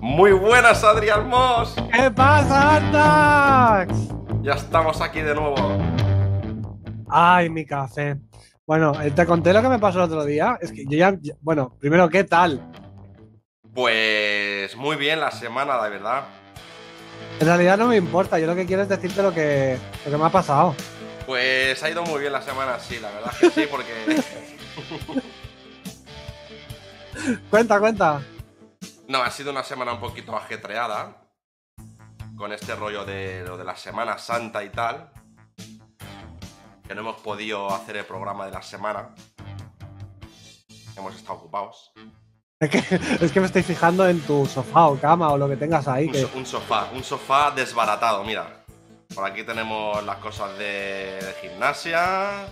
Muy buenas, Adrián Moss. ¿Qué pasa, Andax? Ya estamos aquí de nuevo. Ay, mi café. Bueno, eh, te conté lo que me pasó el otro día. Es que yo ya. ya- Bueno, primero, ¿qué tal? Pues muy bien la semana, de verdad. En realidad no me importa. Yo lo que quiero es decirte lo que, lo que me ha pasado. Pues ha ido muy bien la semana, sí, la verdad que sí, porque. Cuenta, cuenta. No, ha sido una semana un poquito ajetreada. Con este rollo de lo de la Semana Santa y tal. Que no hemos podido hacer el programa de la semana. Hemos estado ocupados. Es que, es que me estoy fijando en tu sofá o cama o lo que tengas ahí. Un, Que, so- un sofá, un sofá desbaratado, mira. Por aquí tenemos las cosas de, de gimnasia,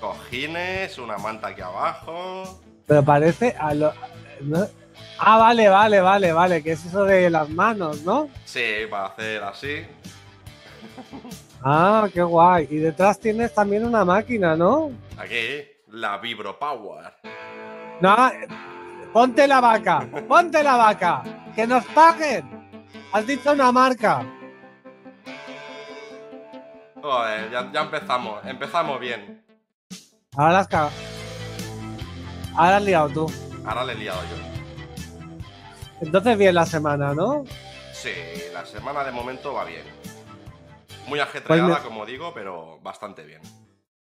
cojines, una manta aquí abajo. Pero parece a lo. ¿no? Ah, vale, vale, vale, vale. Que es eso de las manos, ¿no? Sí, para hacer así. Ah, qué guay. Y detrás tienes también una máquina, ¿no? Aquí, la Vibro Power. No, ponte la vaca, ponte la vaca, que nos paguen. Has dicho una marca. Joder, ya, ya empezamos, empezamos bien. Ahora las ca- Ahora has liado tú. Ahora le he liado yo. Entonces bien la semana, ¿no? Sí, la semana de momento va bien. Muy ajetreada, Pues me- como digo, pero bastante bien.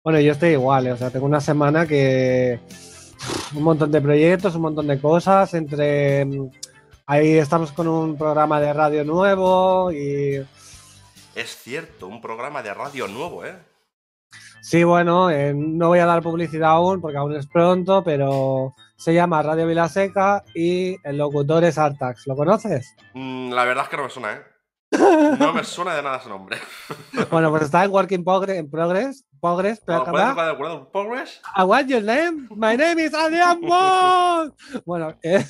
Bueno, yo estoy igual, eh, o sea, tengo una semana que un montón de proyectos, un montón de cosas, entre ahí estamos con un programa de radio nuevo y Es cierto, un programa de radio nuevo, ¿eh? Sí, bueno, eh, no voy a dar publicidad aún porque aún es pronto, pero se llama Radio Vilaseca y el locutor es Artax, ¿lo conoces? Mm, la verdad es que no me suena, ¿eh? No me suena de nada ese nombre. Bueno, pues está en Working Progress, en Progress, Progress, ¿Puedes ¿verdad? tocar de acuerdo? ¿Progress? I want your name. My name is Adrián Bosch. Bueno, eh,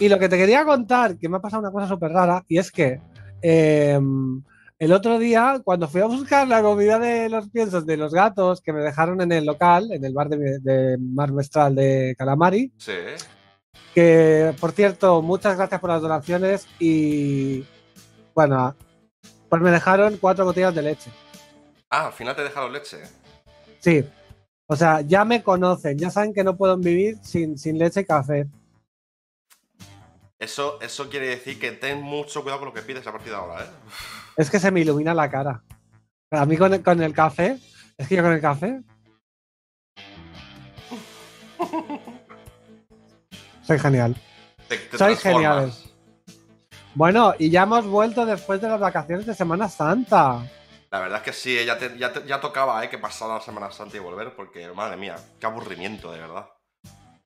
y lo que te quería contar, que me ha pasado una cosa súper rara, y es que eh, el otro día, cuando fui a buscar la comida de los piensos de los gatos que me dejaron en el local, en el bar de, de Mar Mestral de Calamari, Sí. que por cierto, muchas gracias por las donaciones y bueno, pues me dejaron cuatro botellas de leche. Ah, al final te dejaron leche. Sí. O sea, ya me conocen, ya saben que no puedo vivir sin, sin leche y café. Eso, eso quiere decir que ten mucho cuidado con lo que pides a partir de ahora, ¿eh? Es que se me ilumina la cara. A mí con el, con el café, es que yo con el café. Soy genial. Te, te Sois transformas. geniales. Bueno, y ya hemos vuelto después de las vacaciones de Semana Santa. La verdad es que sí, ya, te- ya, te- ya tocaba ¿eh? que pasara la Semana Santa y volver, porque, madre mía, qué aburrimiento, de verdad.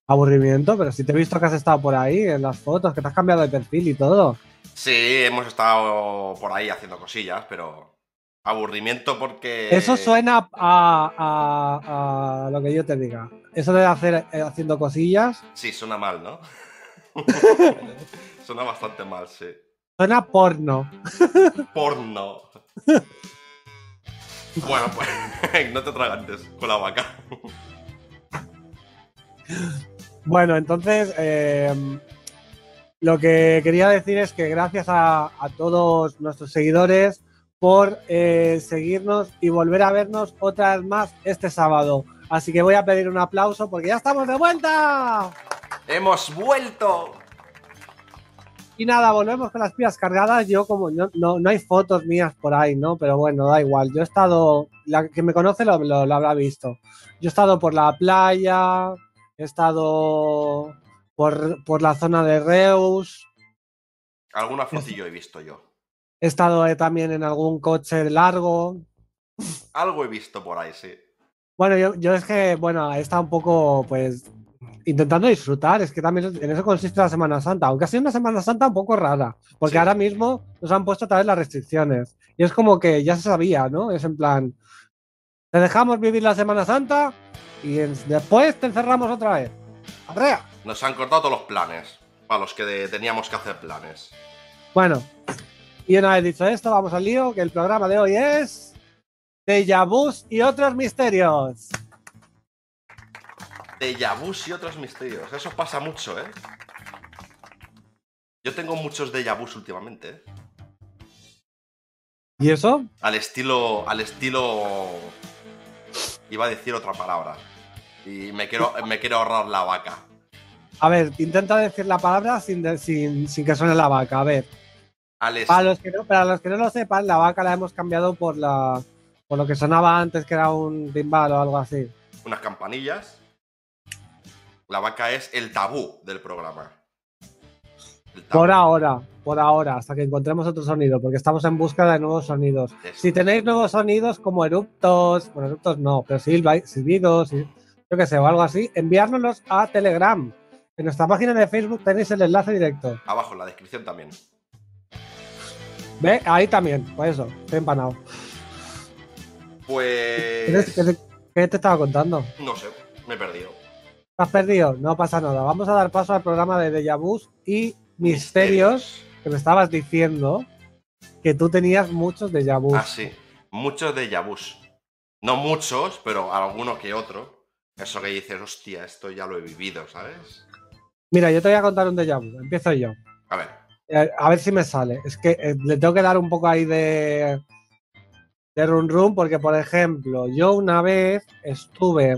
Aburrimiento, pero si te he visto que has estado por ahí en las fotos, que te has cambiado de perfil y todo. Sí, hemos estado por ahí haciendo cosillas, pero aburrimiento porque... Eso suena a, a- a lo que yo te diga. Eso de hacer eh, haciendo cosillas, Sí, suena mal, ¿no? suena bastante mal, sí. suena porno. Porno. bueno, pues no te atragantes con la vaca. Bueno, entonces eh, lo que quería decir es que gracias a, a todos nuestros seguidores por eh, seguirnos y volver a vernos otra vez más este sábado. Así que voy a pedir un aplauso porque ya estamos de vuelta. ¡Hemos vuelto! Y nada, volvemos con las pilas cargadas. Yo como no, no, no hay fotos mías por ahí, ¿no? Pero bueno, da igual. Yo he estado, la que me conoce lo, lo- lo habrá visto. Yo he estado por la playa, he estado por, por la zona de Reus, Alguna fotillo he visto yo. he estado eh, también en algún coche largo. Algo he visto por ahí, sí. Bueno, yo, yo es que, bueno, he estado un poco, pues, intentando disfrutar. Es que también en eso consiste la Semana Santa, aunque ha sido una Semana Santa un poco rara, porque Sí. ahora mismo nos han puesto otra vez las restricciones. Y es como que ya se sabía, ¿no? Es en plan, te dejamos vivir la Semana Santa y después te encerramos otra vez. ¡Arrea! Nos han cortado todos los planes. Para los que de- teníamos que hacer planes. Bueno, y una vez dicho esto, vamos al lío, que el programa de hoy es Vus y otros misterios. Vus y otros misterios. Eso pasa mucho, ¿eh? Yo tengo muchos déjà vus últimamente, ¿eh? ¿Y eso? Al estilo. Al estilo. Iba a decir otra palabra. Y me quiero, me quiero ahorrar la vaca. A ver, intenta decir la palabra sin, de- sin, sin que suene la vaca. A ver, Al para los, que no, para los que no lo sepan, la vaca la hemos cambiado por la por lo que sonaba antes, que era un timbal o algo así. unas campanillas. La vaca es el tabú del programa. Por ahora, por ahora, hasta que encontremos otro sonido, porque estamos en búsqueda de nuevos sonidos. Eso. Si tenéis nuevos sonidos como eruptos, bueno, eruptos no, pero silbidos, yo que sé, o algo así, enviárnoslos a Telegram. En nuestra página de Facebook tenéis el enlace directo. Abajo en la descripción también. ¿Ve? Ahí también, por eso, estoy empanado. ¿Qué te, Pues. qué te- qué te estaba contando? No sé, me he perdido. ¿Te has perdido? No pasa nada. Vamos a dar paso al programa de Deja y Misterios, que me estabas diciendo que tú tenías muchos Deja Vus. Ah, sí. Muchos de vus. No muchos, pero alguno que otro. Eso que dices, hostia, esto ya lo he vivido, ¿sabes? Mira, yo te voy a contar un Deja Vu. Empiezo yo. A ver. Eh, a ver si me sale. Es que eh, le tengo que dar un poco ahí de, de run run, porque, por ejemplo, yo una vez estuve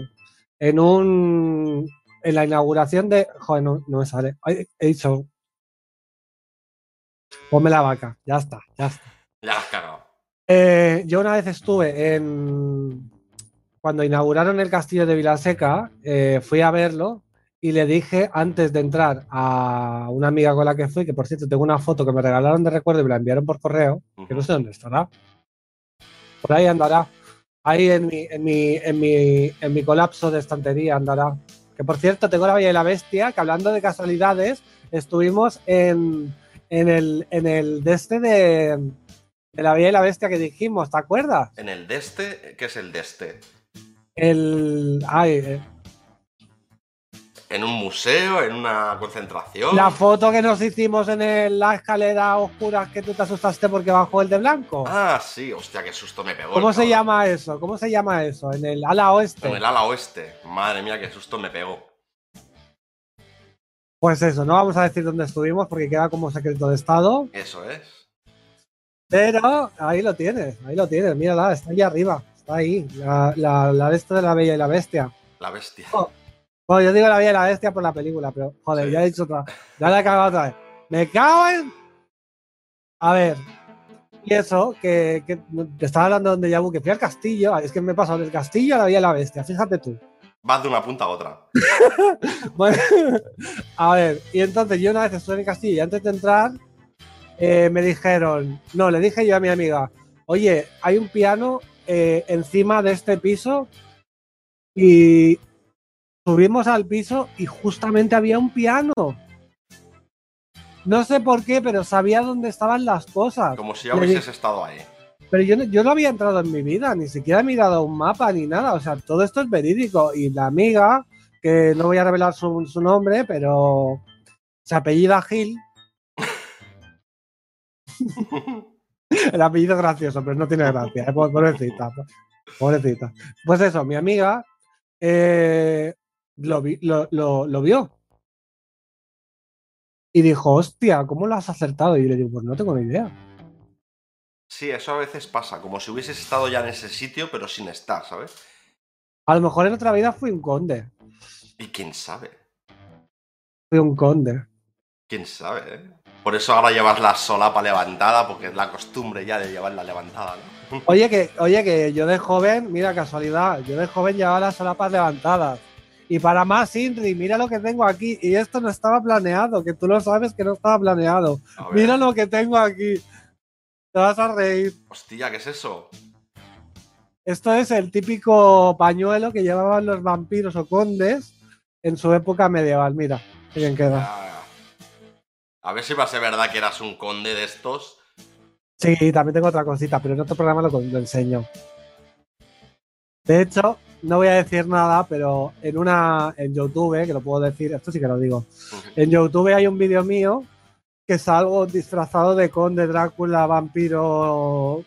en un. en la inauguración de. Joder, no, no me sale. He dicho. Ponme la vaca. Ya está, ya está. Ya la has cagado. Eh, yo una vez estuve en. Cuando inauguraron el castillo de Vilaseca, fui a verlo y le dije antes de entrar a una amiga con la que fui, que por cierto tengo una foto que me regalaron de recuerdo y me la enviaron por correo, que no sé dónde estará. Por ahí andará. Ahí en mi, en mi, en mi, en mi colapso de estantería andará. Que por cierto, tengo la Bella y la Bestia, que hablando de casualidades, estuvimos en, en el, en el de este de, de la Bella y la Bestia que dijimos, ¿te acuerdas? En el de este, ¿qué es el de este? El. Ay, eh, ¿En un museo? ¿En una concentración? la foto que nos hicimos en el- la escalera oscura que tú te asustaste porque bajó el de blanco. Ah, sí, hostia, qué susto me pegó. ¿Cómo se cabrón. llama eso? ¿Cómo se llama eso? En el ala oeste. En el ala oeste. Madre mía, qué susto me pegó. Pues eso, no vamos a decir dónde estuvimos porque queda como secreto de estado. Eso es. Pero ahí lo tienes, ahí lo tienes, mírala, está ahí arriba, está ahí, la, la, la de esto de la Bella y la Bestia. La bestia. Oh. Bueno, yo digo la Bella y la Bestia por la película, pero joder, Sí. ya he dicho otra, ya la he cagado otra vez. Me cago en... A ver, y eso, que, que te estaba hablando donde ya que fui al castillo, es que me he pasado del castillo a la Bella y la Bestia, fíjate tú. Vas de una punta a otra. Bueno, a ver, y entonces yo una vez estuve en el castillo y antes de entrar eh, me dijeron, no, le dije yo a mi amiga, oye, hay un piano eh, encima de este piso y subimos al piso y justamente había un piano. No sé por qué, pero sabía dónde estaban las cosas. Como si ya hubieses estado ahí. Pero yo, no- yo no había entrado en mi vida, ni siquiera he mirado un mapa ni nada. O sea, todo esto es verídico. Y la amiga, que no voy a revelar su, su nombre, pero se apellida Gil. El apellido es gracioso, pero no tiene gracia. ¿eh? Po- Pobrecita. po- Pobrecita. Pues eso, mi amiga eh, lo, vi- lo- lo- lo vio. Y dijo, hostia, ¿cómo lo has acertado? Y yo le digo, pues no tengo ni idea. Sí, eso a veces pasa. Como si hubieses estado ya en ese sitio, pero sin estar, ¿sabes? A lo mejor en otra vida fui un conde. Y quién sabe. Fui un conde. Quién sabe, ¿eh? Por eso ahora llevas la solapa levantada, porque es la costumbre ya de llevarla levantada, ¿no? Oye que, oye, que yo de joven, mira casualidad, yo de joven llevaba las solapas levantadas. Y para más, Inri, mira lo que tengo aquí. Y esto no estaba planeado, que tú lo sabes que no estaba planeado. Mira lo que tengo aquí. Te vas a reír. Hostia, ¿qué es eso? Esto es el típico pañuelo que llevaban los vampiros o condes en su época medieval. Mira, qué bien queda. A ver si va a ser verdad que eras un conde de estos. Sí, también tengo otra cosita, pero en otro programa lo, lo enseño. De hecho, no voy a decir nada, pero en una en YouTube, que lo puedo decir, esto sí que lo digo. En YouTube hay un vídeo mío que salgo disfrazado de conde, Drácula, vampiro,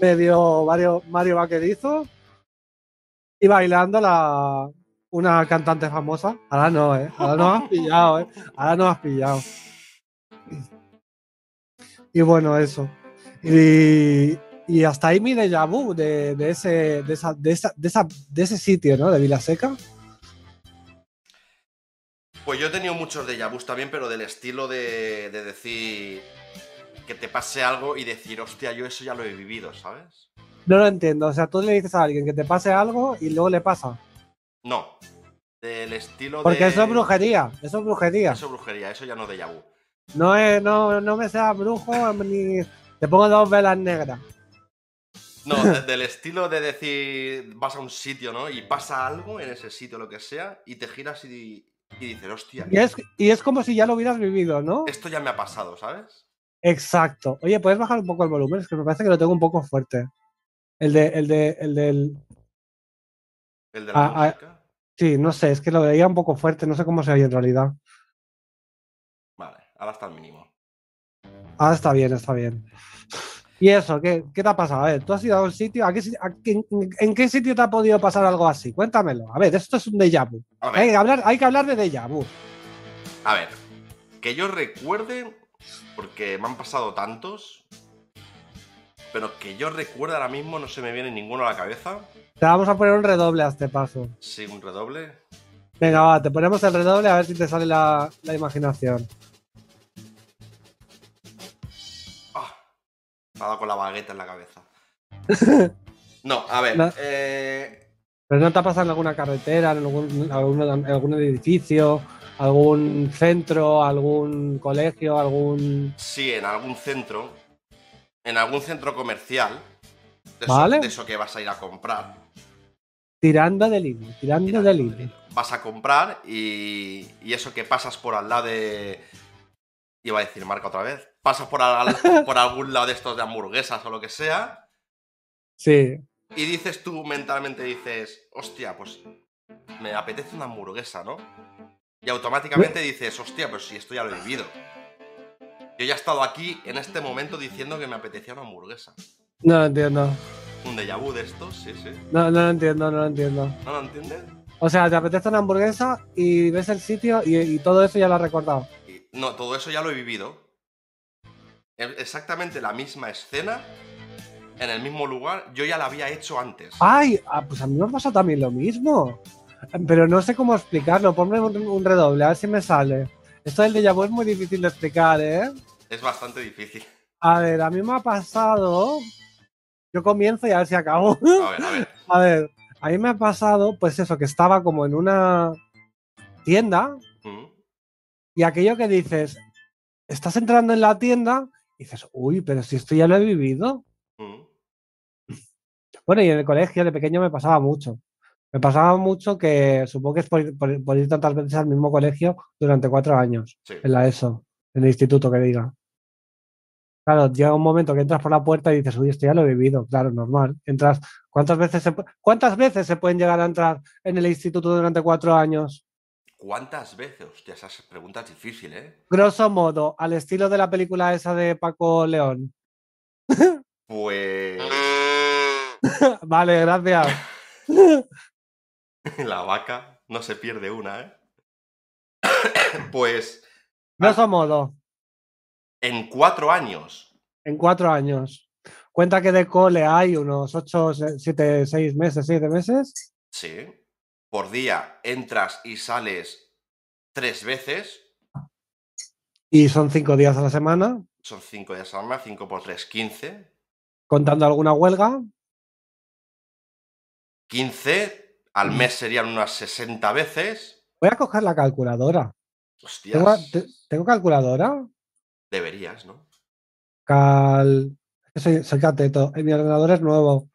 medio Mario, Mario Vaquerizo y bailando la, una cantante famosa. Ahora no, ¿eh? Ahora no has pillado, ¿eh? Ahora no has pillado. Y bueno, eso. Y, y hasta ahí mi déjà vu de, de ese, de, esa, de, esa, de, esa, de ese sitio, ¿no? De Vilaseca. Pues yo he tenido muchos déjà vus también, pero del estilo de, de decir que te pase algo y decir, hostia, yo eso ya lo he vivido, ¿sabes? No lo entiendo. O sea, tú le dices a alguien que te pase algo y luego le pasa. No. Del estilo Porque de. eso es brujería. Eso es brujería. Eso es brujería, eso ya no es déjà vu. No, es, no, no me seas brujo ni te pongo dos velas negras. No, de- del estilo de decir, vas a un sitio, ¿no? Y pasa algo en ese sitio, lo que sea, y te giras y, y dices, hostia, Y es, y es como si ya lo hubieras vivido, ¿no? esto ya me ha pasado, ¿sabes? Exacto. Oye, ¿puedes bajar un poco el volumen? Es que me parece que lo tengo un poco fuerte. El de, el de, el del. El de la Ah, ah. música. Sí, no sé, es que lo veía un poco fuerte, no sé cómo se oye en realidad. Vale, ahora está al mínimo. Ah, está bien, está bien. ¿Y eso? ¿Qué, qué te ha pasado? A ver, tú has ido a un sitio. ¿a qué a qué- en, en qué sitio te ha podido pasar algo así? Cuéntamelo. A ver, esto es un déjà vu. Hay que hablar, hay que hablar de déjà vu. a ver, que yo recuerde, porque me han pasado tantos, pero que yo recuerde ahora mismo no se me viene ninguno a la cabeza. Te vamos a poner un redoble a este paso. Sí, un redoble. Venga, va, te ponemos el redoble a ver si te sale la, la imaginación. Me ha dado con la bagueta en la cabeza. No, a ver, No. eh, ¿Pero no te ha pasado en alguna carretera, en algún, algún, edificio, algún centro, algún colegio, algún. sí, en algún centro, en algún centro comercial, de eso, Vale. de eso que vas a ir a comprar. Tirando del hilo, tirando del hilo. Vas a comprar y, y eso que pasas por al lado de... Iba a decir marca otra vez. Pasas por, al- por algún lado de estos de hamburguesas o lo que sea Sí, y dices tú mentalmente, dices, hostia, pues me apetece una hamburguesa, ¿no? Y automáticamente dices, hostia, pues si esto ya lo he vivido. Yo ya he estado aquí en este momento diciendo que me apetecía una hamburguesa. no lo entiendo. Un déjà vu de estos, sí, sí. No, no lo entiendo, no lo entiendo. ¿No lo entiendes? O sea, te apetece una hamburguesa y ves el sitio y, y todo eso ya lo has recordado. No, todo eso ya lo he vivido. E- Exactamente la misma escena, en el mismo lugar, yo ya la había hecho antes. ¡Ay! ah, pues a mí me ha pasado también lo mismo. Pero no sé cómo explicarlo. Ponme un, un redoble, a ver si me sale. Esto del déjà vu es muy difícil de explicar, ¿eh? Es bastante difícil. A ver, a mí me ha pasado. Yo comienzo y a ver si acabo. A ver, a ver. A ver, a mí me ha pasado, pues eso, que estaba como en una tienda y aquello que dices, estás entrando en la tienda y dices, uy, pero si esto ya lo he vivido. mm. Bueno, y en el colegio de pequeño me pasaba mucho. Me pasaba mucho que supongo que es por, ir- por- por ir tantas veces al mismo colegio durante cuatro años, Sí. en la ESO, en el instituto que diga. Claro, llega un momento que entras por la puerta y dices, uy, esto ya lo he vivido, claro, normal. Entras, ¿cuántas veces se, ¿cuántas veces se pueden llegar a entrar en el instituto durante cuatro años? ¿Cuántas veces? Hostia, esas preguntas difíciles, ¿eh? Grosso modo, al estilo de la película esa de Paco León. Pues. vale, gracias. La vaca no se pierde una, ¿eh? pues. Grosso modo, En cuatro años. en cuatro años. Cuenta que de cole hay unos ocho, siete, seis meses, siete meses. Sí. Por día entras y sales tres veces. Y son cinco días a la semana, Son cinco días a la semana, cinco por tres, quince. contando alguna huelga. 15 al mes serían unas 60 veces. Voy a coger la calculadora. Hostias. ¿Tengo, te- ¿tengo calculadora? Deberías, ¿no? Cal. Soy, soy cateto. Eh, Mi ordenador es nuevo.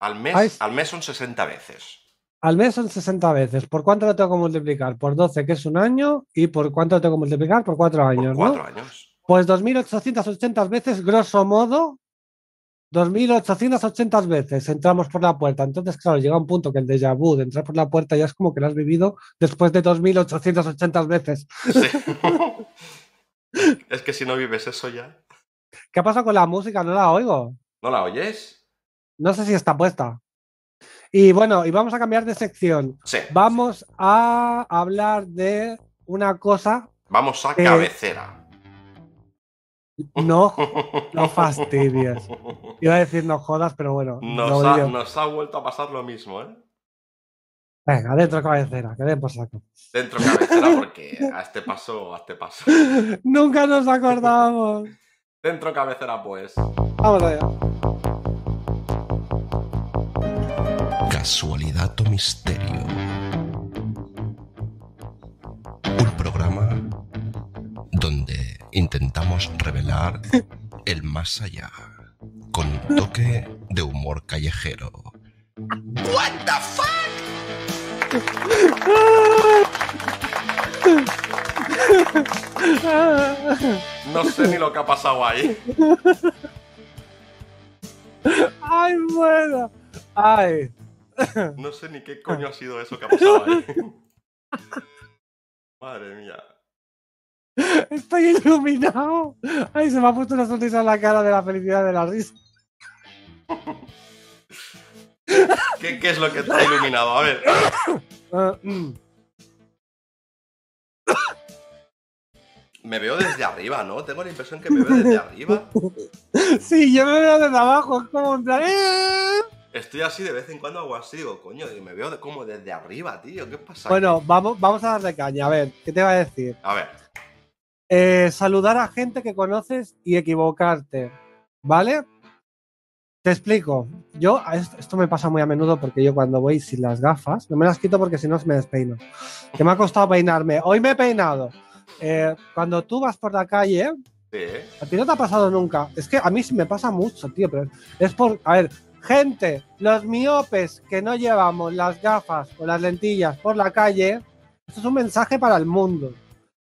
Al mes, Ay, al mes son 60 veces. Al mes son 60 veces. ¿Por cuánto lo tengo que multiplicar? Por 12, que es un año. ¿Y por cuánto lo tengo que multiplicar? Por cuatro Por años, cuatro ¿no? años. Pues 2.880 veces, grosso modo. 2.880 veces entramos por la puerta. Entonces, claro, llega un punto que el déjà vu de entrar por la puerta ya es como que lo has vivido después de 2.880 veces. Sí. es que si no vives eso ya. ¿Qué pasa con la música? No la oigo. ¿No la oyes? No sé si está puesta. Y bueno, y vamos a cambiar de sección. Sí. Vamos a hablar de una cosa. Vamos a cabecera. No, no fastidies. Iba a decir no jodas, pero bueno. Ha, nos ha vuelto a pasar lo mismo, ¿eh? Venga, dentro cabecera, que den por saco. Dentro cabecera porque a este paso, a este paso. Nunca nos acordamos. Dentro cabecera, pues. Vamos allá. Casualidad o misterio. Un programa donde intentamos revelar el más allá con un toque de humor callejero. What the fuck? No sé ni lo que ha pasado ahí. Ay, bueno. Ay. No sé ni qué coño ha sido eso que ha pasado ahí. Madre mía. Estoy iluminado. Ay, se me ha puesto una sonrisa en la cara de la felicidad de la risa. ¿Qué, qué es lo que te ha iluminado? A ver. Ah, mm. Me veo desde arriba, ¿no? Tengo la impresión que me veo desde arriba. Sí, yo me veo desde abajo. Es como en plan. Estoy así de vez en cuando hago así, digo, coño, y me veo como desde arriba, tío. ¿Qué pasa? aquí? Bueno, vamos, vamos a darle caña. A ver, ¿qué te va a decir? A ver. Eh, saludar a gente que conoces y equivocarte. ¿Vale? Te explico. Yo, esto, me pasa muy a menudo porque yo cuando voy sin las gafas, no me las quito porque si no me despeino. Que me ha costado peinarme. Hoy me he peinado. Eh, cuando tú vas por la calle, Sí, a ti no te ha pasado nunca. Es que a mí sí me pasa mucho, tío. Pero es por. A ver, gente, los miopes que no llevamos las gafas o las lentillas por la calle, esto es un mensaje para el mundo.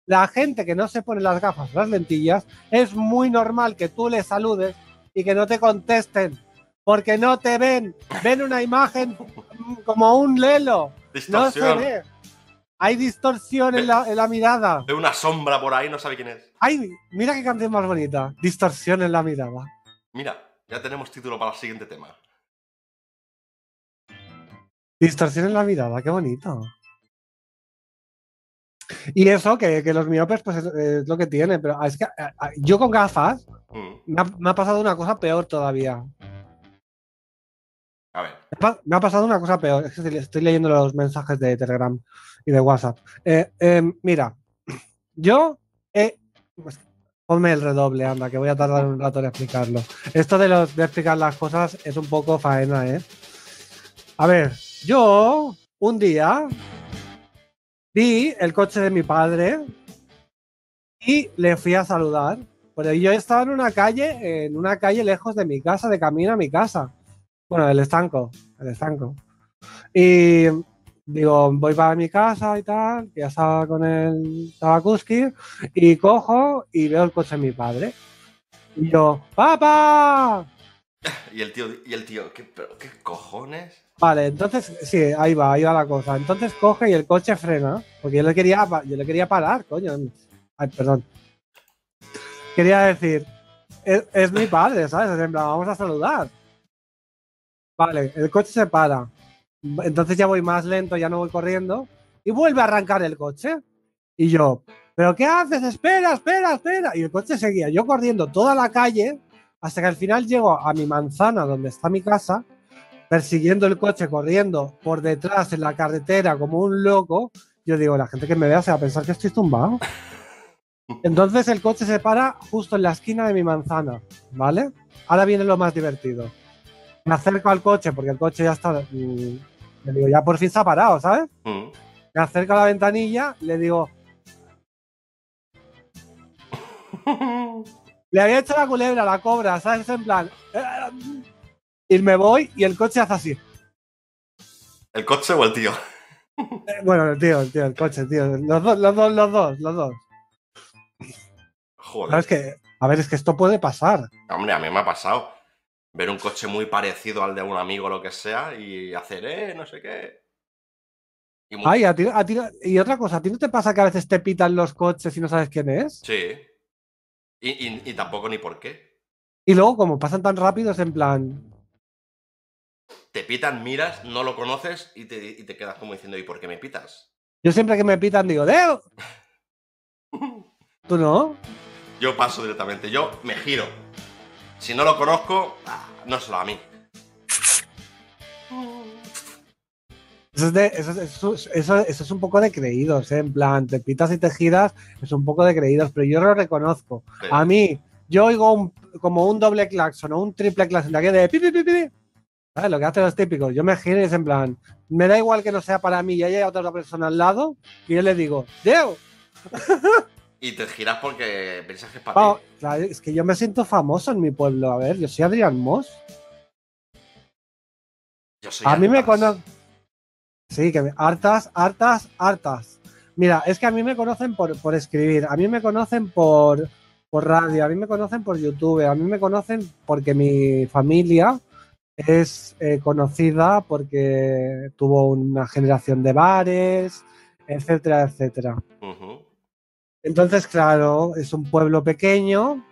La gente que no se pone las gafas o las lentillas, es muy normal que tú les saludes y que no te contesten. Porque no te ven. Ven una imagen como un lelo. No se Distorsión. ve. Hay distorsión en la, en la mirada. Veo una sombra por ahí, no sabe quién es. Ay, mira qué canción más bonita. Distorsión en la mirada. Mira, ya tenemos título para el siguiente tema. Distorsión en la mirada, qué bonito. Y eso, que, que los miopes, pues es, es lo que tiene. Pero es que a- a- yo con gafas Mm, me ha, me ha pasado una cosa peor todavía. A ver. Me ha pa- Me ha pasado una cosa peor. Es que estoy- estoy leyendo los mensajes de Telegram y de WhatsApp. Eh, eh, mira, yo he. pues, ponme el redoble, anda, que voy a tardar un rato en explicarlo. Esto de, los, explicar las cosas es un poco faena, ¿eh? A ver, yo un día vi el coche de mi padre y le fui a saludar. Pero yo estaba en una calle, en una calle lejos de mi casa, de camino a mi casa. Bueno, el estanco, el estanco. Y digo, voy para mi casa y tal, que ya estaba con el Tabakuski, y cojo y veo el coche de mi padre. Y yo, ¡Papá! Y el tío, y el tío, ¿qué, pero, ¿qué cojones? Vale, entonces, sí, ahí va, ahí va la cosa. Entonces coge y el coche frena, porque yo le quería, yo le quería parar, coño. Ay, perdón. Quería decir, es, es mi padre, ¿sabes? En plan, vamos a saludar. Vale, el coche se para. Entonces ya voy más lento, ya no voy corriendo. Y vuelve a arrancar el coche. Y yo, ¿pero qué haces? Espera, espera, espera. Y el coche seguía. Yo corriendo toda la calle hasta que al final llego a mi manzana donde está mi casa persiguiendo el coche, corriendo por detrás en la carretera como un loco, yo digo, la gente que me vea se va a pensar que estoy tumbado. Entonces el coche se para justo en la esquina de mi manzana, ¿vale? Ahora viene lo más divertido. Me acerco al coche porque el coche ya está... mm, Le digo, ya por fin se ha parado, ¿sabes? Mm. Me acerco a la ventanilla, le digo, le había hecho la culebra, la cobra, ¿sabes? En plan... "Eh", Y me voy y el coche hace así. ¿El coche o el tío? Eh, Bueno, el tío, el tío, el coche, tío. Los dos, los dos, los dos, los dos. Joder. Sabes que, a ver, es que esto puede pasar. Hombre, a mí me ha pasado. Ver un coche muy parecido al de un amigo o lo que sea y hacer, eh, no sé qué. Y Ay, a ti, a ti- y otra cosa, ¿a ti no te pasa que a veces te pitan los coches y no sabes quién es? Sí. Y, y- y tampoco ni por qué. Y luego, como pasan tan rápido, es en plan. te pitan, miras, no lo conoces y te, y te quedas como diciendo, ¿y por qué me pitas? Yo siempre que me pitan digo, ¡Deo! ¿Tú no? Yo paso directamente, yo me giro. Si no lo conozco, ah, no solo a mí. Eso es, de- eso es- eso es- eso- eso es un poco de creídos, ¿eh? En plan, te pitas y te giras, es un poco de creídos, pero yo lo reconozco. A mí, yo oigo un- como un doble claxon o un triple claxon de aquí de pi, pi, pi, pi, pi. ¿Sabes? Lo que hacen los típicos. Yo me giro y es en plan, me da igual que no sea para mí y haya otra persona al lado, y yo le digo, ¡Deo! Y te giras porque piensas que es para ti. claro, es que yo me siento famoso en mi pueblo. A ver, yo soy Adrián Moss. Yo soy A mí me Artas. conocen. Sí, que me... hartas, hartas, hartas. Mira, es que a mí me conocen por, por escribir, a mí me conocen por, por radio, a mí me conocen por YouTube, a mí me conocen porque mi familia es eh, conocida porque tuvo una generación de bares, etcétera, etcétera. Ujú. Entonces, claro, es un pueblo pequeño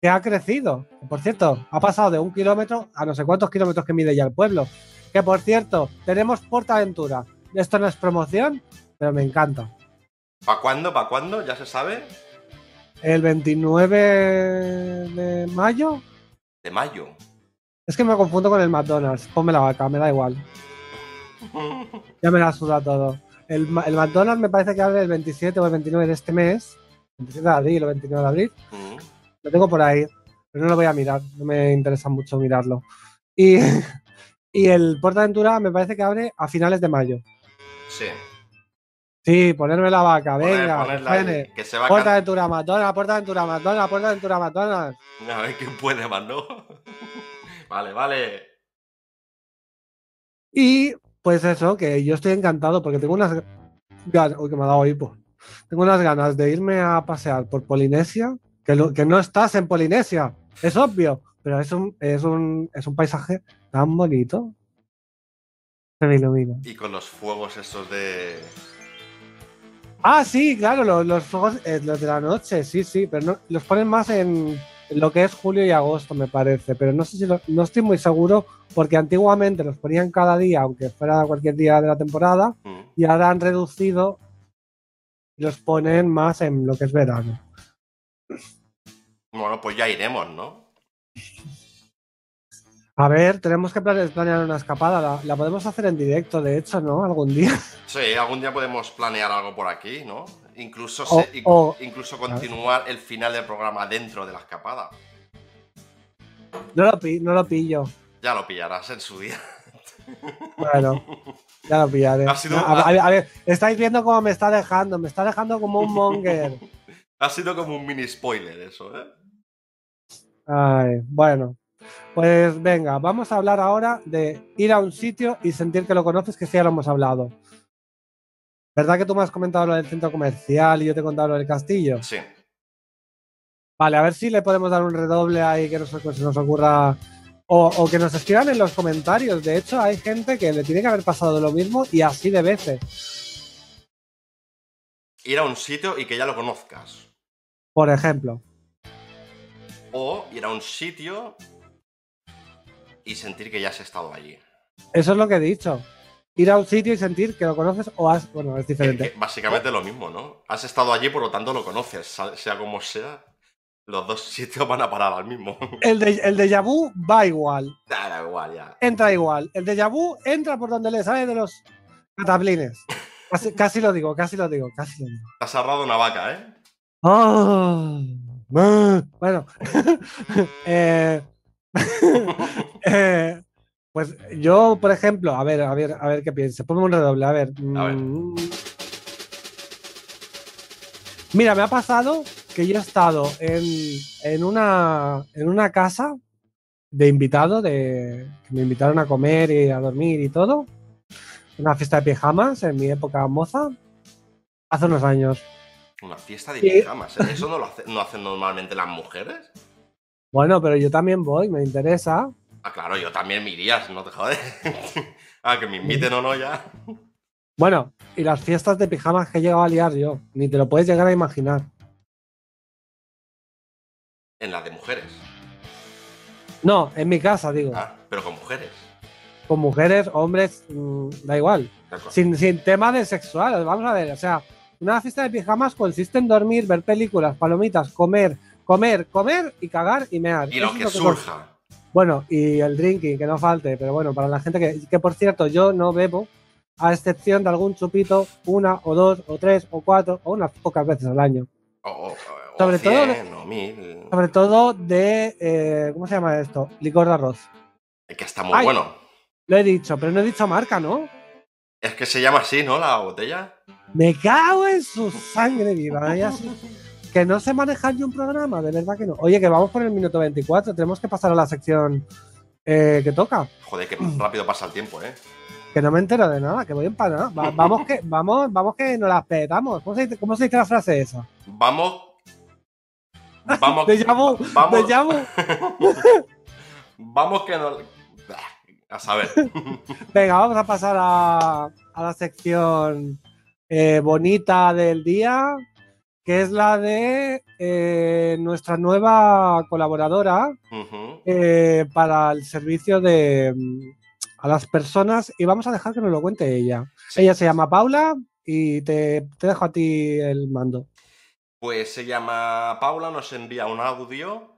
que ha crecido. Por cierto, ha pasado de un kilómetro a no sé cuántos kilómetros que mide ya el pueblo. Que por cierto, tenemos Portaventura. Esto no es promoción, pero me encanta. ¿Para cuándo? ¿Para cuándo? ¿Ya se sabe? El 29 de mayo. De mayo. Es que me confundo con el McDonald's. Ponme la vaca, me da igual. Ya me la suda todo. El, el McDonald's me parece que abre el 27 o el 29 de este mes. 27 de abril o 29 de abril. Lo tengo por ahí, pero no lo voy a mirar, no me interesa mucho mirarlo. Y, y el Portaventura me parece que abre a finales de mayo. Sí. Sí, ponerme la vaca, Poner- venga, ponerla que se va Portaventura, McDonald's, Portaventura, McDonald's, Portaventura, McDonald's. A ver quién puede más, ¿no? vale, vale. Y pues eso, que yo estoy encantado porque tengo unas ganas, uy, que me ha dado hipo. Tengo unas ganas de irme a pasear por Polinesia, que, lo- que no estás en Polinesia, es obvio, pero es un, es un, es un paisaje tan bonito. Se me ilumina. Y con los fuegos esos de. Ah, sí, claro, los, los fuegos, eh, los de la noche, sí, sí, pero no, los ponen más en lo que es julio y agosto, me parece, pero no sé si lo- no estoy muy seguro porque antiguamente los ponían cada día, aunque fuera cualquier día de la temporada, Mm. y ahora han reducido y los ponen más en lo que es verano. Bueno, pues ya iremos, ¿no? A ver, tenemos que plane- planear una escapada, la, la podemos hacer en directo, de hecho, ¿no? Algún día. Sí, algún día podemos planear algo por aquí, ¿no? Incluso, se- o- incluso continuar el final del programa dentro de la escapada. No lo, no lo pillo. Ya lo pillarás en su día. Bueno, ya lo pillaré. A ver, estáis viendo cómo me está dejando, me está dejando como un monger. Ha sido como un mini spoiler eso, ¿eh? Ay, bueno, pues venga, vamos a hablar ahora de ir a un sitio y sentir que lo conoces, que sí ya lo hemos hablado. ¿Verdad que tú me has comentado lo del centro comercial y yo te he contado lo del castillo? Sí. Vale, a ver si le podemos dar un redoble ahí que nos, que se nos ocurra. O, o que nos escriban en los comentarios. De hecho, hay gente que le tiene que haber pasado lo mismo y así de veces. Ir a un sitio y que ya lo conozcas. Por ejemplo. O ir a un sitio y sentir que ya has estado allí. Eso es lo que he dicho. Ir a un sitio y sentir que lo conoces o has. Bueno, es diferente. que básicamente lo mismo, ¿no? Has estado allí, por lo tanto lo conoces. Sea como sea, los dos sitios van a parar al mismo. El, de, el déjà vu va igual. Da da igual, ya. entra igual. El déjà vu entra por donde le sale de los cataplines. Casi, casi lo digo, casi lo digo, casi lo digo. Te has ahorrado una vaca, ¿eh? Ah. bueno, eh, eh, pues yo, por ejemplo, a ver, a ver, a ver qué piensa. Ponme un redoble, a ver. A ver. Mm. Mira, me ha pasado que yo he estado en, en, una, en una casa de invitado, de, que me invitaron a comer y a dormir y todo. Una fiesta de pijamas en mi época moza, hace unos años. Una fiesta de Sí. pijamas. ¿eh? ¿Eso no lo hace- no hacen normalmente las mujeres? Bueno, pero yo también voy, me interesa. Ah, claro, yo también me irías, no te jodes. ah, que me inviten o no ya. Bueno, y las fiestas de pijamas que he llegado a liar yo, ni te lo puedes llegar a imaginar. En las de mujeres. No, en mi casa, digo. Ah, Pero con mujeres. Con mujeres, hombres, mm, da igual. Sin, sin tema de sexual, vamos a ver, o sea, una fiesta de pijamas consiste en dormir, ver películas, palomitas, comer, comer, comer y cagar y mear. Y lo Eso que es surja. Bueno, y el drinking, que no falte, pero bueno, para la gente que, que por cierto, yo no bebo, a excepción de algún chupito, una o dos o tres o cuatro o unas pocas veces al año. O, o- o Sobre todo- 100 o 1000. Sobre todo de, eh, ¿cómo se llama esto? Licor de arroz. Que está muy Ay. bueno. Lo he dicho, pero no he dicho marca, ¿no? Es que se llama así, ¿no? La botella. Me cago en su sangre viva. ya sí. Que no se maneja ni un programa, de verdad que no. Oye, que vamos por el minuto 24, tenemos que pasar a la sección eh, que toca. Joder, que rápido pasa el tiempo, ¿eh? Que no me entero de nada, que voy empanada. Va- vamos que, vamos, vamos que nos las petamos. ¿Cómo se, dice, cómo se dice la frase esa? Vamos. Vamos. De vu, vamos, de vamos que no. A saber. Venga, vamos a pasar a, a la sección eh, bonita del día, que es la de eh, nuestra nueva colaboradora eh, para el servicio de mm, a las personas y vamos a dejar que nos lo cuente ella. Sí. Ella se llama Paula y te, te dejo a ti el mando. Pues se llama Paula, nos envía un audio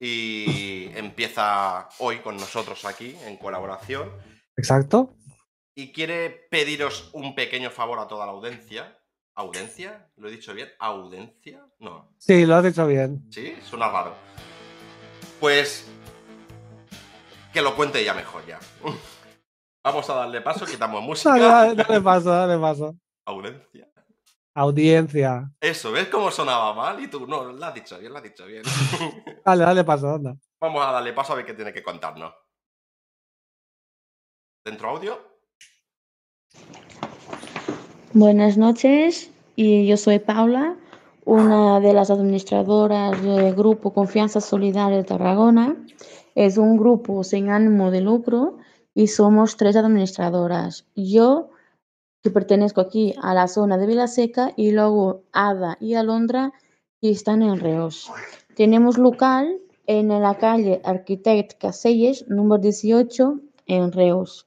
y empieza hoy con nosotros aquí en colaboración. Exacto. Y quiere pediros un pequeño favor a toda la audiencia. ¿Audiencia? ¿Lo he dicho bien? ¿Audiencia? No. Sí, lo has dicho bien. ¿Sí? Suena raro. Pues. Que lo cuente ella mejor ya. Vamos a darle paso, quitamos música. Dale, paso, dale paso. Audiencia. Audiencia. Eso, ¿ves cómo sonaba mal? Y tú, no, lo has dicho bien, lo has dicho bien. Dale, dale paso, anda. Vamos a darle paso a ver qué tiene que contarnos. ¿Dentro audio? Buenas noches, y yo soy Paula, una de las administradoras del Grupo Confianza Solidaria de Tarragona. Es un grupo sin ánimo de lucro y somos tres administradoras. Yo, que pertenezco aquí a la zona de Vilaseca, y luego Ada y Alondra, que están en Reos. Tenemos local en la calle Arquitect Caselles, número 18, en Reus.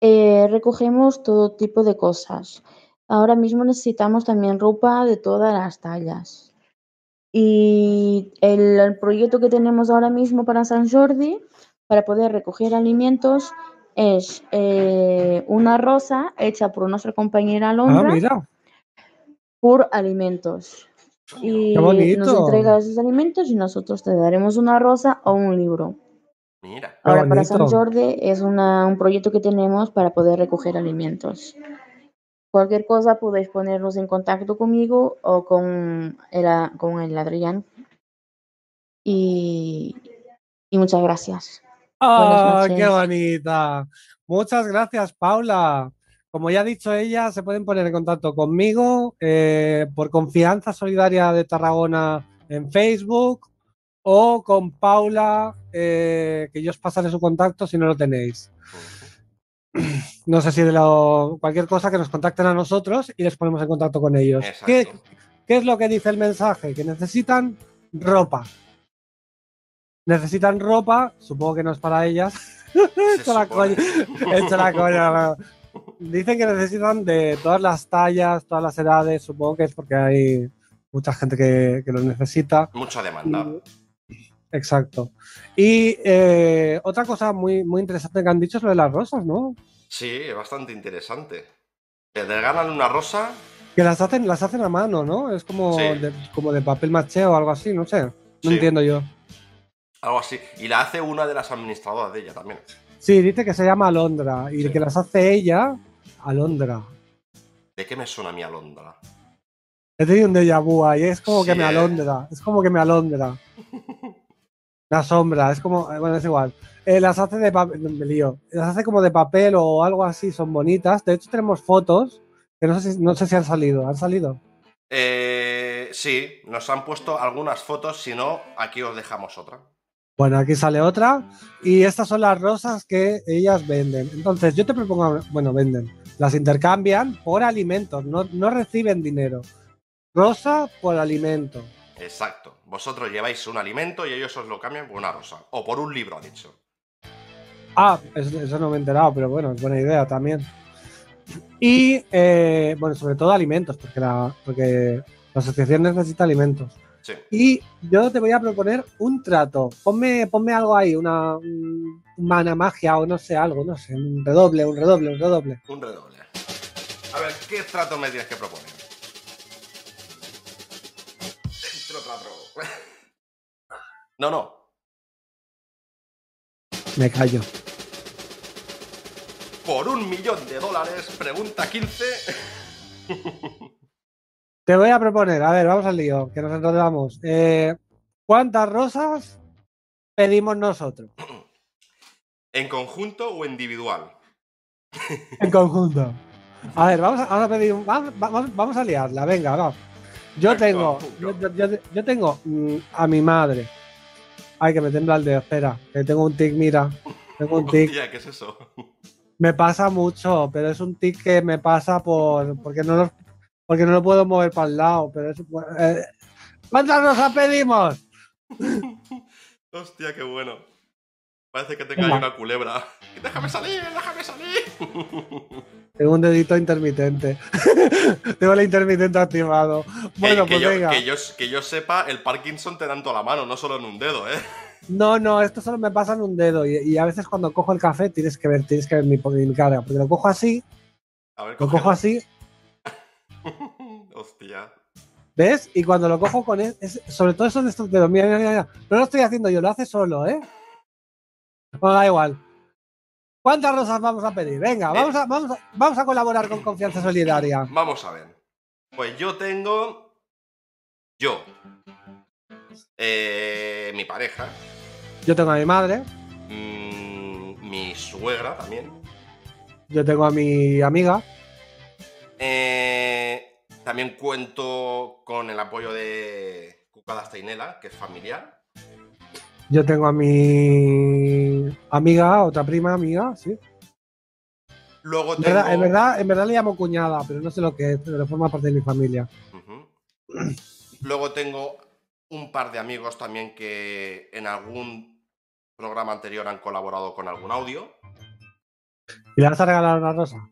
Eh, recogemos todo tipo de cosas. Ahora mismo necesitamos también ropa de todas las tallas. Y el, el proyecto que tenemos ahora mismo para San Jordi, para poder recoger alimentos, es eh, una rosa hecha por nuestra compañera Ah, Alondra mira. por alimentos. Y nos entrega esos alimentos y nosotros te daremos una rosa o un libro. Mira. Ahora para San. Jordi es una- un proyecto que tenemos para poder recoger alimentos. Cualquier cosa podéis ponernos en contacto conmigo o con el, con el Adrián. Y, y muchas gracias. ¡Ah, qué bonita! Muchas gracias, Paula. Como ya ha dicho ella, se pueden poner en contacto conmigo eh, por Confianza Solidaria de Tarragona en Facebook o con Paula, eh, que yo os pasaré su contacto si no lo tenéis. No sé si de lo- cualquier cosa que nos contacten a nosotros y les ponemos en contacto con ellos. ¿Qué, qué es lo que dice el mensaje? Que necesitan ropa. Necesitan ropa, supongo que no es para ellas. Esto la coña. La. Dicen que necesitan de todas las tallas, todas las edades. Supongo que es porque hay mucha gente que, que lo necesita. Mucha demanda. Exacto. Y eh, otra cosa muy, muy interesante que han dicho es lo de las rosas, ¿no? Sí, es bastante interesante. Te regalan una rosa. Que las hacen, las hacen a mano, ¿no? Es como, Sí. de, como de papel maché o algo así, no sé. No Sí. entiendo yo. Algo así. Y la hace una de las administradoras de ella también. Sí, dice que se llama Alondra y Sí. que las hace ella, Alondra. ¿De qué me suena a mí Alondra? He tenido un déjà vu ahí, es como que me ¿eh? alondra, es como que me alondra. La sombra, es como, eh, bueno, es igual. Eh, las hace de papel, me lío, las hace como de papel o algo así, son bonitas. De hecho, tenemos fotos que no sé si, no sé si han salido, ¿han salido? Eh, sí, nos han puesto algunas fotos. Si no, aquí os dejamos otra. Bueno, aquí sale otra. Y estas son las rosas que ellas venden. Entonces, yo te propongo, bueno, venden, las intercambian por alimentos, no, no reciben dinero. Rosa por alimento. Exacto. Vosotros lleváis un alimento y ellos os lo cambian por una rosa. O por un libro, ha dicho. Ah, eso, eso no me he enterado, pero bueno, es buena idea también. Y, eh, bueno, sobre todo alimentos, porque la, porque la asociación necesita alimentos. Sí. Y yo te voy a proponer un trato. Ponme, ponme algo ahí, una, un- una magia o no sé, algo, no sé, un redoble, un redoble, un redoble. Un redoble. A ver, ¿qué trato me tienes que proponer? No, no. Me callo. Por un millón de dólares, pregunta 15. Te voy a proponer, a ver, vamos al lío, que nos enrollamos. Eh, ¿Cuántas rosas pedimos nosotros? ¿En conjunto o individual? En conjunto. A ver, vamos a, vamos a pedir vamos, vamos- vamos a liarla, venga, va. Yo En tengo, yo, yo- yo tengo mm, a mi madre. Ay, que me tembla el dedo, espera, que tengo un tic, mira. Tengo un tic. Hostia, ¿qué es eso? Me pasa mucho, pero es un tic que me pasa por porque no los, porque no lo puedo mover para el lado. Pero es, eh, ¿Cuántas rosas pedimos? Hostia, qué bueno. Parece que tengo ahí una culebra. ¡Déjame salir! ¡Déjame salir! Tengo un dedito intermitente. tengo el intermitente activado. Bueno, que, que pues yo, venga. que, yo, que yo sepa, el Parkinson te da en toda la mano, no solo en un dedo, ¿eh? No, no, esto solo me pasa en un dedo. Y, y a veces cuando cojo el café tienes que ver, tienes que ver mi, mi cara. Porque lo cojo así, A ver, lo cojo así, Hostia. ¿ves? Y cuando lo cojo con es- sobre todo son estos dedos. Mira, mira, mira. No lo estoy haciendo yo, lo hace solo, ¿eh? Bueno, da igual. ¿Cuántas rosas vamos a pedir? Venga, vamos a, vamos a, vamos a colaborar con Confianza Solidaria. Vamos a ver. Pues yo tengo. Yo. Eh, mi pareja. Yo tengo a mi madre, mm, mi suegra también. yo tengo a mi amiga, Eh, también cuento con el apoyo de Cucada Steinela, que es familiar. Yo tengo a mi amiga, otra prima amiga, sí. Luego En tengo. verdad, en verdad, en verdad le llamo cuñada, pero no sé lo que es, pero forma parte de mi familia. Luego tengo un par de amigos también que en algún programa anterior han colaborado con algún audio. ¿Y le vas a regalar una rosa?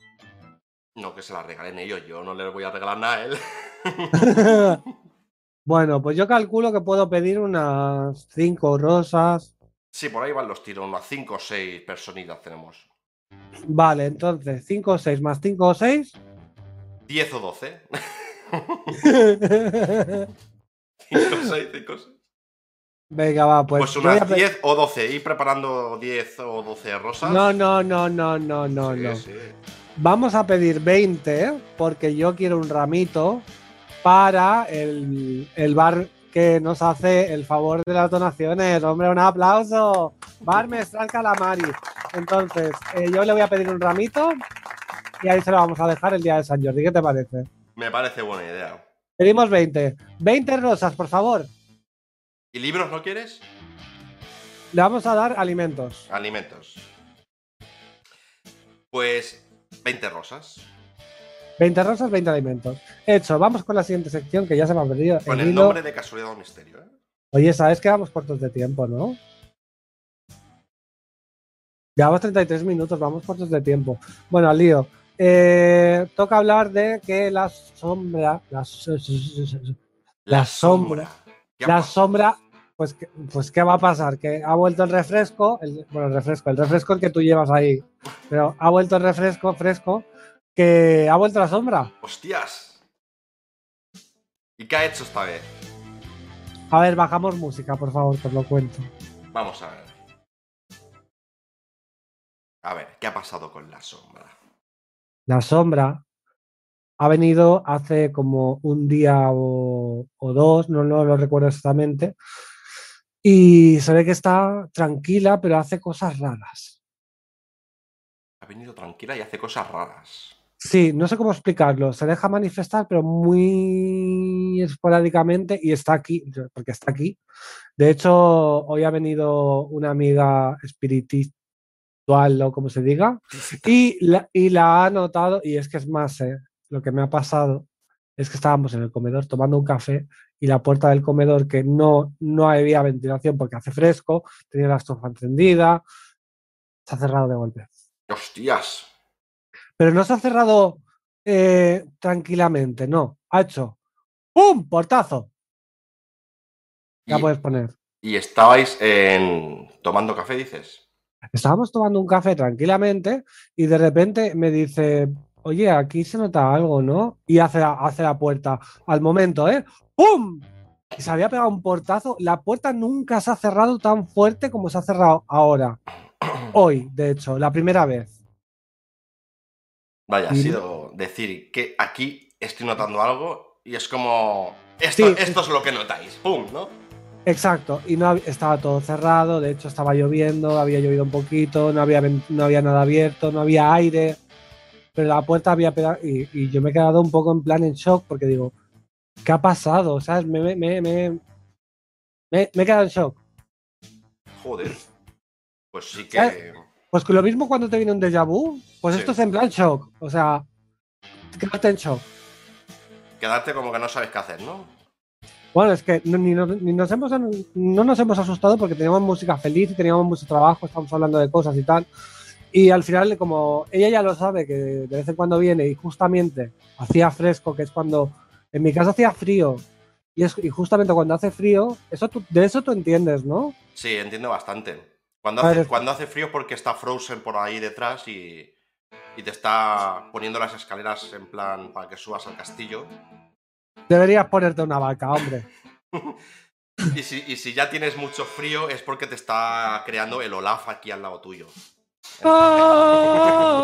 No que se la regalen ellos, yo no les voy a regalar nada a él. bueno, pues yo calculo que puedo pedir unas cinco rosas. Sí, por ahí van los tiros, unas 5 o 6 personitas tenemos. Vale, entonces 5 o 6 más 5 o 6. 10 o 12. 5 o 6, 5 o 6. Venga, va, pues. Pues unas pe- 10 o 12. Ir preparando 10 o 12 rosas. No, no, no, no, no, no, Sí, no. sí. Vamos a pedir 20 porque yo quiero un ramito para el, el bar que nos hace el favor de las donaciones. Hombre, un aplauso. Bar Mestral Calamari. Entonces, eh, yo le voy a pedir un ramito y ahí se lo vamos a dejar el día de San Jordi. ¿Qué te parece? Me parece buena idea. Pedimos 20. 20 rosas, por favor. ¿Y libros no quieres? Le vamos a dar alimentos. Alimentos. Pues 20 rosas. 20 rosas, 20 alimentos. Hecho, vamos con la siguiente sección que ya se me ha perdido. Con el el hilo. nombre de casualidad o misterio, ¿eh? Oye, ¿sabes que vamos cortos de tiempo, no? Llevamos 33 minutos, vamos cortos de tiempo. Bueno, al lío. Eh, toca hablar de que la sombra. La, so- so- so- so- so- La sombra. ¿Qué ha la sombra. Pues, pues, ¿qué va a pasar? Que ha vuelto el refresco. el- bueno, el refresco, el refresco el que tú llevas ahí. Pero ha vuelto el refresco fresco. Que ha vuelto la sombra. ¡Hostias! ¿Y qué ha hecho esta vez? A ver, bajamos música, por favor, te lo cuento. Vamos a ver. A ver, ¿qué ha pasado con la sombra? La sombra ha venido hace como un día o, o dos, no, no lo recuerdo exactamente, y se ve que está tranquila, pero hace cosas raras. Ha venido tranquila y hace cosas raras. Sí, no sé cómo explicarlo, se deja manifestar, pero muy esporádicamente y está aquí, porque está aquí. De hecho, hoy ha venido una amiga espiritual o como se diga, y la, y la ha notado, y es que es más, eh, lo que me ha pasado es que estábamos en el comedor tomando un café y la puerta del comedor, que no, no había ventilación porque hace fresco, tenía la estufa encendida, se ha cerrado de golpe. Hostias. Pero no se ha cerrado eh, tranquilamente, no. Ha hecho ¡Pum! Portazo. Ya puedes poner. Y estabais en... tomando café, dices. Estábamos tomando un café tranquilamente y de repente me dice, oye, aquí se nota algo, ¿no? Y hace hace la puerta al momento, ¿eh? ¡Pum! Y se había pegado un portazo. La puerta nunca se ha cerrado tan fuerte como se ha cerrado ahora. Hoy, de hecho, la primera vez. Vaya, ha sido decir que aquí estoy notando algo y es como... Esto, Sí. esto es lo que notáis. ¡Pum! ¿no? Exacto, y no estaba todo cerrado, de hecho estaba lloviendo, había llovido un poquito, no había, no había nada abierto, no había aire, pero la puerta había pegado y, y yo me he quedado un poco en plan en shock porque digo, ¿qué ha pasado? ¿Sabes? Me, me, me, me, me- me he quedado en shock. Joder. Pues sí que... ¿Sabes? Pues que lo mismo cuando te viene un déjà vu, pues Sí. esto es en plan shock, o sea, quedarte en shock. Quedarte como que no sabes qué hacer, ¿no? Bueno, es que ni nos, ni nos hemos, no nos hemos asustado porque teníamos música feliz y teníamos mucho trabajo, estábamos hablando de cosas y tal. Y al final, como ella ya lo sabe, que de vez en cuando viene y justamente hacía fresco, que es cuando en mi casa hacía frío, y, es, y justamente cuando hace frío, eso tú- de eso tú entiendes, ¿no? Sí, entiendo bastante. Cuando hace, cuando hace frío es porque está Frozen por ahí detrás y, y te está poniendo las escaleras en plan para que subas al castillo. Deberías ponerte una vaca, hombre. Y si, y si ya tienes mucho frío es porque te está creando el Olaf aquí al lado tuyo. ¡Ah!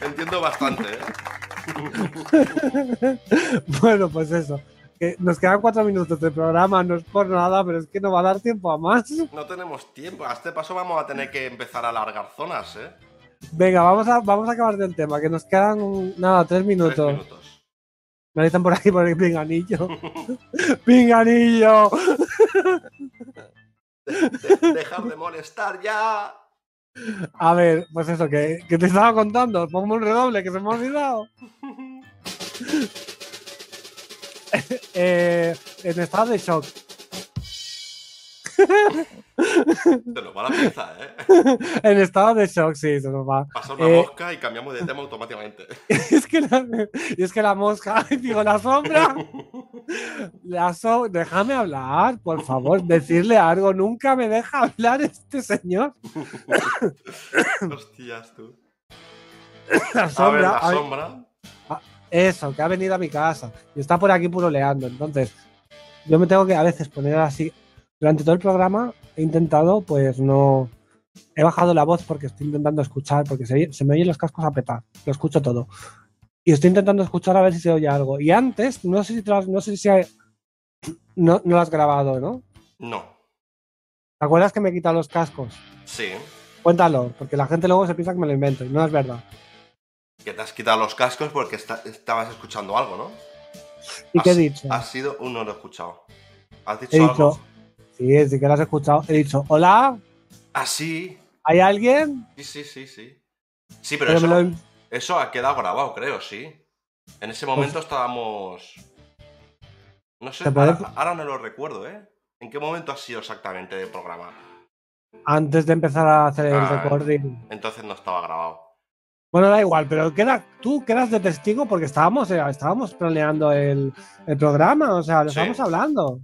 Entiendo bastante, ¿eh? bueno, pues eso. Que nos quedan cuatro minutos de programa, no es por nada, pero es que no va a dar tiempo a más. No tenemos tiempo. A este paso vamos a tener que empezar a alargar zonas, ¿eh? Venga, vamos a, vamos a acabar del tema, que nos quedan nada, tres Tres minutos. minutos. Me dicen por aquí por el pinganillo. ¡Pinganillo! De- dejar de molestar ya. A ver, pues eso, que, que te estaba contando. Pongo un redoble, que se me ha olvidado. Eh, en estado de shock. Te nos va la pinza, ¿eh? En estado de shock, sí, se nos va. Pasa una Eh, mosca y cambiamos de tema automáticamente. es, que la, es que la mosca, digo, la sombra. La so- déjame hablar, por favor, decirle algo. Nunca me deja hablar este señor. Hostias, tú. La A ver, sombra. la ay, sombra. Eso, que ha venido a mi casa y está por aquí puroleando. Entonces, yo me tengo que a veces poner así. Durante todo el programa he intentado, pues no. He bajado la voz porque estoy intentando escuchar, porque se, se me oyen los cascos a petar. Lo escucho todo. Y estoy intentando escuchar a ver si se oye algo. Y antes, no sé si, te no, sé si hay- no, no lo has grabado, ¿no? No. ¿Te acuerdas que me he quitado los cascos? Sí. Cuéntalo, porque la gente luego se piensa que me lo invento y no es verdad. Que te has quitado los cascos porque esta- estabas escuchando algo, ¿no? ¿Y qué he Has- dicho? Has sido un no lo he escuchado. ¿Has dicho He algo? dicho, sí, sí que lo has escuchado. He dicho, hola, Ah, sí. ¿hay alguien? Sí, sí, sí, sí. Sí, pero, Pero eso, lo- eso ha quedado grabado, creo, sí. En ese momento estábamos. No sé, Pues ¿Te puede- ahora, no lo recuerdo, ¿eh? ¿En qué momento ha sido exactamente del programa? Antes de empezar a hacer el Ah. recording. Entonces no estaba grabado. Bueno, da igual, pero queda, tú quedas de testigo porque estábamos, eh, estábamos planeando el, el programa, o sea, lo Sí. estábamos hablando.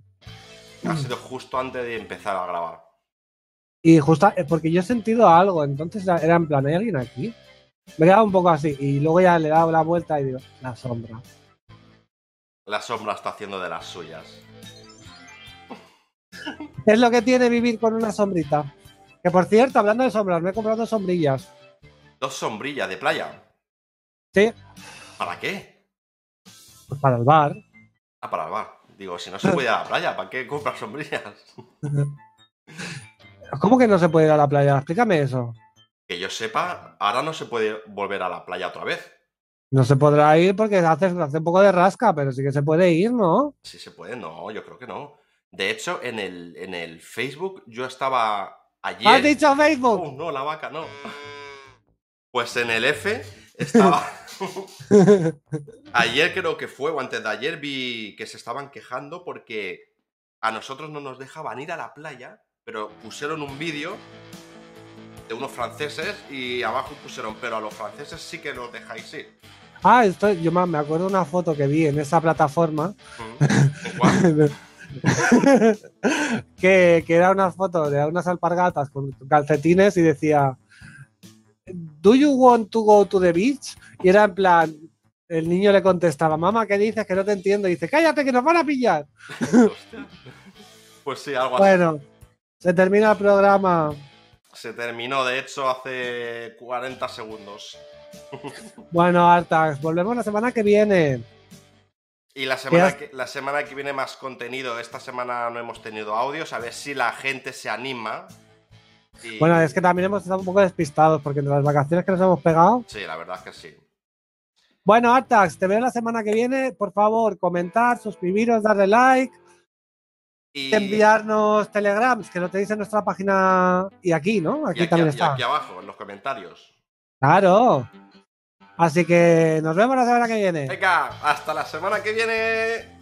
Ha sido justo antes de empezar a grabar. Y justo eh, porque yo he sentido algo, entonces era era en plan, ¿hay alguien aquí? Me he quedado un poco así y luego ya le he dado la vuelta y digo, la sombra. La sombra está haciendo de las suyas. Es lo que tiene vivir con una sombrita. Que por cierto, hablando de sombras, me he comprado sombrillas. Dos sombrillas de playa. Sí, ¿Para qué? pues para el bar. Ah, para el bar. Digo, si no se puede ir a la playa, ¿para qué comprar sombrillas? ¿Cómo que no se puede ir a la playa? Explícame eso. Que yo sepa, ahora no se puede volver a la playa otra vez. No se podrá ir porque hace, hace un poco de rasca, pero sí que se puede ir, ¿no? Si se puede, no, yo creo que no. De hecho, en el, en el Facebook yo estaba ayer. ¡Has dicho Facebook! Oh, no, la vaca, no. Pues en el F estaba. ayer creo que fue, o antes de ayer vi que se estaban quejando porque a nosotros no nos dejaban ir a la playa pero pusieron un vídeo de unos franceses y abajo pusieron, pero a los franceses sí que los dejáis ir. Ah, esto, yo me me acuerdo de una foto que vi en esa plataforma Mm. Que, que era una foto de unas alpargatas con calcetines y decía ¿Do you want to go to the beach? Y era en plan, el niño le contestaba, mamá, ¿qué dices? Que no te entiendo. Y dice, cállate, que nos van a pillar. Pues sí, algo así. Bueno, se termina el programa. Se terminó, de hecho, hace 40 segundos. Bueno, Artax, volvemos la semana que viene. Y la semana, que, la semana que viene más contenido. Esta semana no hemos tenido audios. A ver si la gente se anima. Y- Bueno, es que también hemos estado un poco despistados porque entre las vacaciones que nos hemos pegado. Sí, la verdad es que sí. Bueno, Artax, te veo la semana que viene. Por favor, comentar, suscribiros, darle like, Y, enviarnos telegrams, que lo tenéis en nuestra página y aquí, ¿no? y Aquí también y está. aquí abajo, en los comentarios. Claro. Así que nos vemos la semana que viene. Venga, hasta la semana que viene.